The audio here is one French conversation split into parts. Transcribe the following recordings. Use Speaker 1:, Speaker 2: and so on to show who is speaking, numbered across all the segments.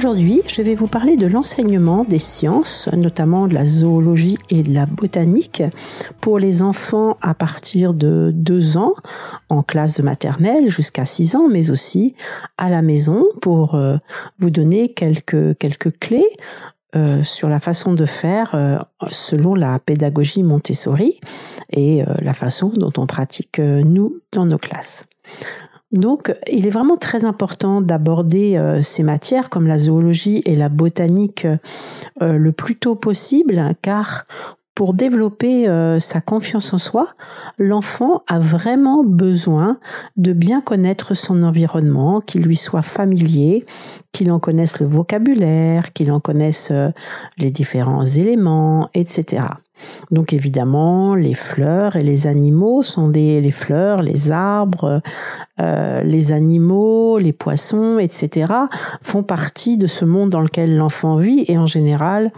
Speaker 1: Aujourd'hui, je vais vous parler de l'enseignement des sciences, notamment de la zoologie et de la botanique, pour les enfants à partir de 2 ans, en classe de maternelle jusqu'à 6 ans, mais aussi à la maison pour euh, vous donner quelques, quelques clés euh, sur la façon de faire euh, selon la pédagogie Montessori et la façon dont on pratique nous dans nos classes. Donc, il est vraiment très important d'aborder euh, ces matières comme la zoologie et la botanique euh, le plus tôt possible, car pour développer euh, sa confiance en soi, l'enfant a vraiment besoin de bien connaître son environnement, qu'il lui soit familier, qu'il en connaisse le vocabulaire, qu'il en connaisse les différents éléments, etc. Donc évidemment, les fleurs et les animaux sont des les fleurs, les arbres, euh, les animaux, les poissons, etc. font partie de ce monde dans lequel l'enfant vit et en général,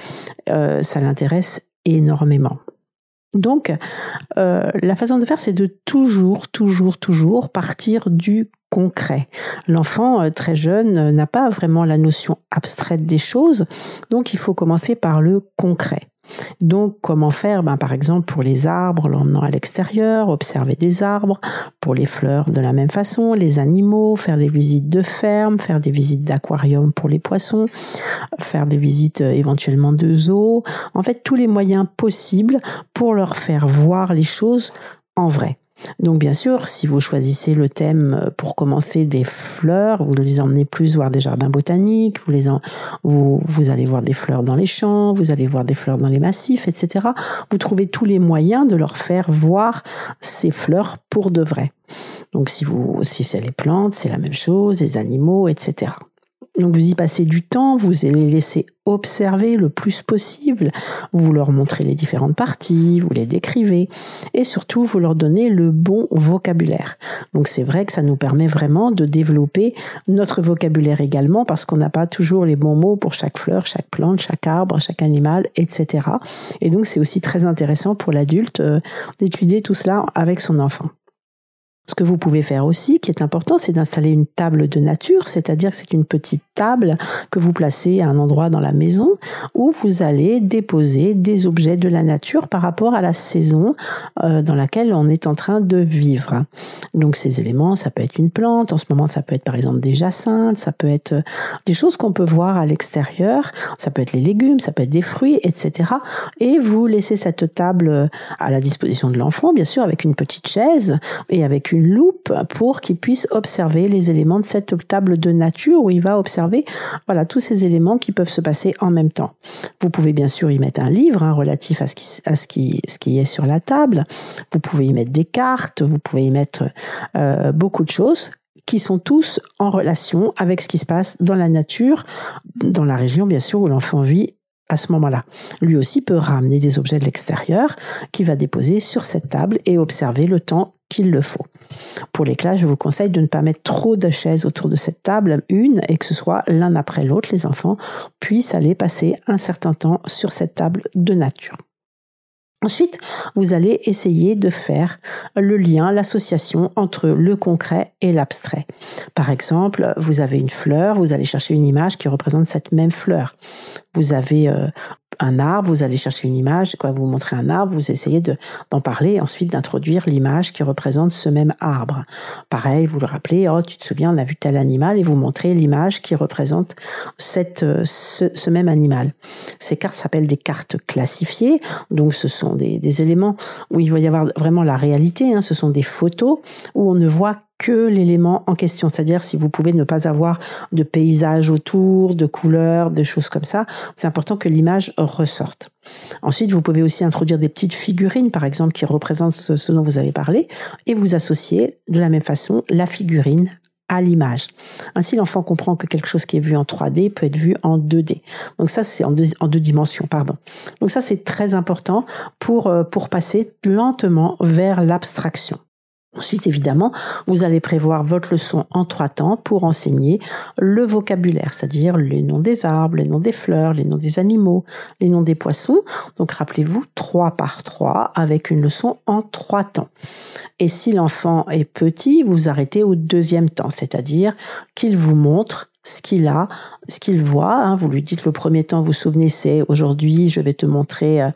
Speaker 1: euh, ça l'intéresse énormément. Donc, euh, la façon de faire, c'est de toujours, toujours, toujours partir du concret. L'enfant très jeune n'a pas vraiment la notion abstraite des choses, donc il faut commencer par le concret. Donc, comment faire? Ben, Par exemple, pour les arbres, l'emmenant à l'extérieur, observer des arbres. Pour les fleurs, de la même façon. Les animaux, faire des visites de ferme, faire des visites d'aquarium pour les poissons, faire des visites euh, éventuellement de zoo. En fait, tous les moyens possibles pour leur faire voir les choses en vrai. Donc bien sûr, si vous choisissez le thème euh, pour commencer des fleurs, vous les emmenez plus voir des jardins botaniques, vous, les vous, vous allez voir des fleurs dans les champs, vous allez voir des fleurs dans les massifs, etc. Vous trouvez tous les moyens de leur faire voir ces fleurs pour de vrai. Donc si vous, si c'est les plantes, c'est la même chose, les animaux, etc. Donc vous y passez du temps, vous les laisser observer le plus possible, vous leur montrez les différentes parties, vous les décrivez et surtout vous leur donnez le bon vocabulaire. Donc c'est vrai que ça nous permet vraiment de développer notre vocabulaire également parce qu'on n'a pas toujours les bons mots pour chaque fleur, chaque plante, chaque arbre, chaque animal, etc. Et donc c'est aussi très intéressant pour l'adulte euh, d'étudier tout cela avec son enfant. Ce que vous pouvez faire aussi, qui est important, c'est d'installer une table de nature, c'est-à-dire que c'est une petite table que vous placez à un endroit dans la maison où vous allez déposer des objets de la nature par rapport à la saison euh, dans laquelle on est en train de vivre. Donc ces éléments, ça peut être une plante, en ce moment ça peut être par exemple des jacinthes, ça peut être euh, des choses qu'on peut voir à l'extérieur, ça peut être les légumes, ça peut être des fruits, etc. Et vous laissez cette table euh, à la disposition de l'enfant, bien sûr, avec une petite chaise et avec une loupe pour qu'il puisse observer les éléments de cette table de nature où il va observer voilà tous ces éléments qui peuvent se passer en même temps. Vous pouvez bien sûr y mettre un livre hein, relatif à ce, qui, à ce, qui, est sur la table. Vous pouvez y mettre des cartes, vous pouvez y mettre euh, beaucoup de choses qui sont tous en relation avec ce qui se passe dans la nature, dans la région bien sûr où l'enfant vit à ce moment-là. Lui aussi peut ramener des objets de l'extérieur qu'il va déposer sur cette table et observer le temps qu'il le faut. Pour les classes, je vous conseille de ne pas mettre trop de chaises autour de cette table, une, et que ce soit l'un après l'autre, les enfants puissent aller passer un certain temps sur cette table de nature. Ensuite, vous allez essayer de faire le lien, l'association entre le concret et l'abstrait. Par exemple, vous avez une fleur, vous allez chercher une image qui représente cette même fleur. Vous avez euh, un arbre, vous allez chercher une image, quoi, vous montrez un arbre, vous essayez de, d'en parler, ensuite d'introduire l'image qui représente ce même arbre. Pareil, vous le rappelez, oh, tu te souviens, on a vu tel animal, et vous montrez l'image qui représente cette, euh, ce, même animal. Ces cartes s'appellent des cartes classifiées, donc ce sont des, des éléments où il va y avoir vraiment la réalité, hein, ce sont des photos où on ne voit que l'élément en question. C'est-à-dire si vous pouvez ne pas avoir de paysage autour, de couleurs, des choses comme ça, c'est important que l'image ressorte. Ensuite, vous pouvez aussi introduire des petites figurines, par exemple, qui représentent ce, dont vous avez parlé, et vous associer de la même façon la figurine à l'image. Ainsi, l'enfant comprend que quelque chose qui est vu en 3D peut être vu en 2D. Donc ça, c'est en deux, en deux dimensions, pardon. Donc ça, c'est très important pour, euh, pour passer lentement vers l'abstraction. Ensuite, évidemment, vous allez prévoir votre leçon en trois temps pour enseigner le vocabulaire, c'est-à-dire les noms des arbres, les noms des fleurs, les noms des animaux, les noms des poissons. Donc, rappelez-vous, trois par trois avec une leçon en trois temps. Et si l'enfant est petit, vous arrêtez au deuxième temps, c'est-à-dire qu'il vous montre ce qu'il a, ce qu'il voit. Hein. Vous lui dites le premier temps, vous vous souvenez, c'est aujourd'hui, je vais te montrer, euh,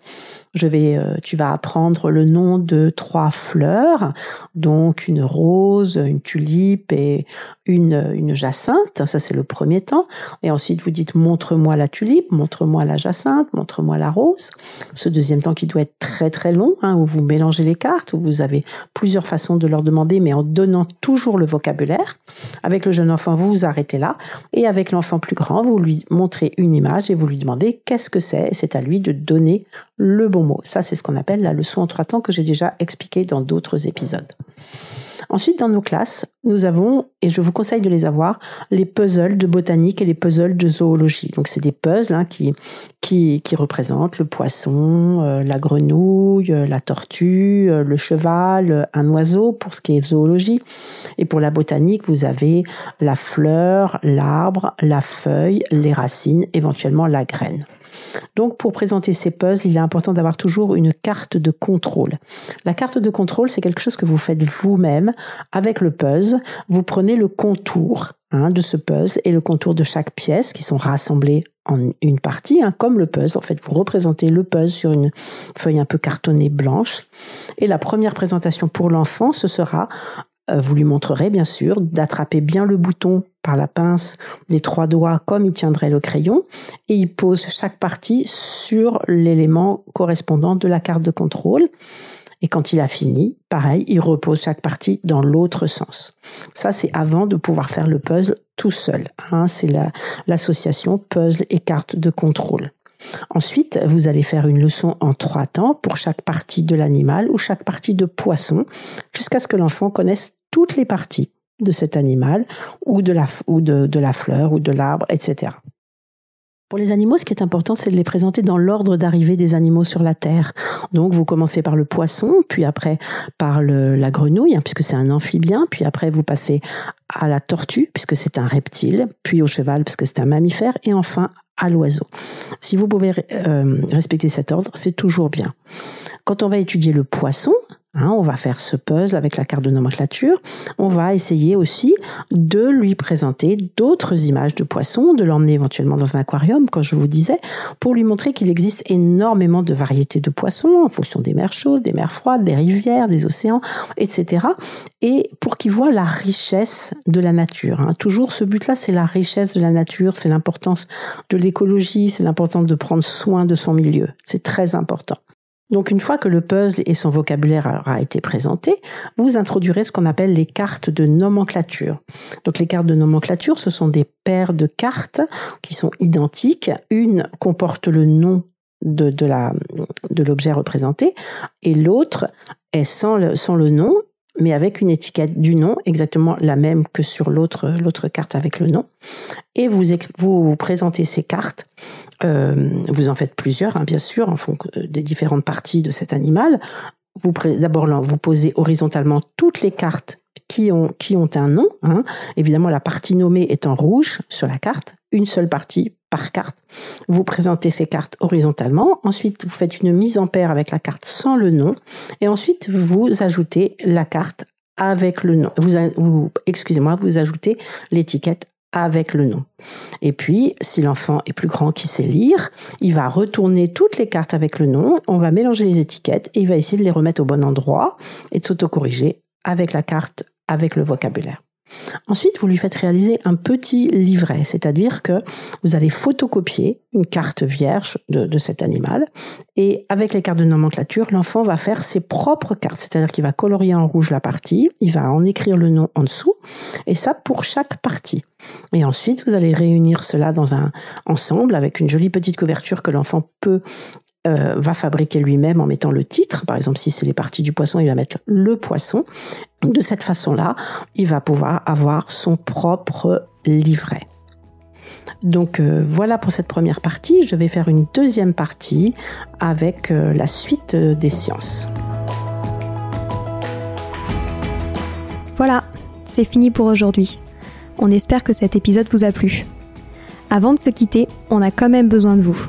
Speaker 1: je vais, euh, tu vas apprendre le nom de trois fleurs, donc une rose, une tulipe et une, une jacinthe. Ça, c'est le premier temps. Et ensuite, vous dites, montre-moi la tulipe, montre-moi la jacinthe, montre-moi la rose. Ce deuxième temps qui doit être très très long, hein, où vous mélangez les cartes, où vous avez plusieurs façons de leur demander, mais en donnant toujours le vocabulaire. Avec le jeune enfant, vous vous arrêtez là. Et avec l'enfant plus grand, vous lui montrez une image et vous lui demandez qu'est-ce que c'est. C'est à lui de donner le bon mot. Ça, c'est ce qu'on appelle la leçon en trois temps que j'ai déjà expliqué dans d'autres épisodes. Ensuite, dans nos classes, nous avons, et je vous conseille de les avoir, les puzzles de botanique et les puzzles de zoologie. Donc, c'est des puzzles hein, qui, qui, qui, représentent le poisson, euh, la grenouille, euh, la tortue, euh, le cheval, un oiseau pour ce qui est zoologie. Et pour la botanique, vous avez la fleur, l'arbre, la feuille, les racines, éventuellement la graine. Donc, pour présenter ces puzzles, il est important d'avoir toujours une carte de contrôle. La carte de contrôle, c'est quelque chose que vous faites vous-même avec le puzzle. Vous prenez le contour hein, de ce puzzle et le contour de chaque pièce qui sont rassemblées en une partie, hein, comme le puzzle. En fait, vous représentez le puzzle sur une feuille un peu cartonnée blanche. Et la première présentation pour l'enfant, ce sera vous lui montrerez bien sûr d'attraper bien le bouton par la pince des trois doigts comme il tiendrait le crayon et il pose chaque partie sur l'élément correspondant de la carte de contrôle. Et quand il a fini, pareil, il repose chaque partie dans l'autre sens. Ça, c'est avant de pouvoir faire le puzzle tout seul. Hein. c'est l'association puzzle et carte de contrôle. Ensuite, vous allez faire une leçon en trois temps pour chaque partie de l'animal ou chaque partie de poisson, jusqu'à ce que l'enfant connaisse toutes les parties de cet animal ou de la, ou de, la fleur ou de l'arbre, etc. Pour les animaux, ce qui est important, c'est de les présenter dans l'ordre d'arrivée des animaux sur la Terre. Donc, vous commencez par le poisson, puis après par la grenouille, hein, puisque c'est un amphibien, puis après vous passez à la tortue, puisque c'est un reptile, puis au cheval, puisque c'est un mammifère, et enfin à l'oiseau. Si vous pouvez euh, respecter cet ordre, c'est toujours bien. Quand on va étudier le poisson, Hein, on va faire ce puzzle avec la carte de nomenclature. On va essayer aussi de lui présenter d'autres images de poissons, de l'emmener éventuellement dans un aquarium, comme je vous disais, pour lui montrer qu'il existe énormément de variétés de poissons en fonction des mers chaudes, des mers froides, des rivières, des océans, etc. Et pour qu'il voit la richesse de la nature. Hein. Toujours ce but-là, c'est la richesse de la nature, c'est l'importance de l'écologie, c'est l'importance de prendre soin de son milieu. C'est très important. Donc une fois que le puzzle et son vocabulaire aura été présenté, vous introduirez ce qu'on appelle les cartes de nomenclature. Donc les cartes de nomenclature, ce sont des paires de cartes qui sont identiques. Une comporte le nom de, l'objet représenté et l'autre est sans le, nom mais avec une étiquette du nom, exactement la même que sur l'autre carte avec le nom. Et vous, présentez ces cartes. Euh, vous en faites plusieurs, hein, bien sûr, en fonction des différentes parties de cet animal. Vous d'abord vous posez horizontalement toutes les cartes qui ont qui ont un nom. Hein. Évidemment, la partie nommée est en rouge sur la carte, une seule partie par carte. Vous présentez ces cartes horizontalement. Ensuite, vous faites une mise en paire avec la carte sans le nom. Et ensuite, vous ajoutez la carte avec le nom. Vous excusez-moi, vous ajoutez l'étiquette avec le nom. Et puis, si l'enfant est plus grand qui sait lire, il va retourner toutes les cartes avec le nom, on va mélanger les étiquettes et il va essayer de les remettre au bon endroit et de s'autocorriger avec la carte, avec le vocabulaire. Ensuite, vous lui faites réaliser un petit livret, c'est-à-dire que vous allez photocopier une carte vierge de, cet animal et avec les cartes de nomenclature, l'enfant va faire ses propres cartes, c'est-à-dire qu'il va colorier en rouge la partie, il va en écrire le nom en dessous et ça pour chaque partie. Et ensuite, vous allez réunir cela dans un ensemble avec une jolie petite couverture que l'enfant peut euh, va fabriquer lui-même en mettant le titre. Par exemple, si c'est les parties du poisson, il va mettre le poisson. De cette façon-là, il va pouvoir avoir son propre livret. Donc euh, voilà pour cette première partie. Je vais faire une deuxième partie avec euh, la suite des sciences.
Speaker 2: Voilà, c'est fini pour aujourd'hui. On espère que cet épisode vous a plu. Avant de se quitter, on a quand même besoin de vous.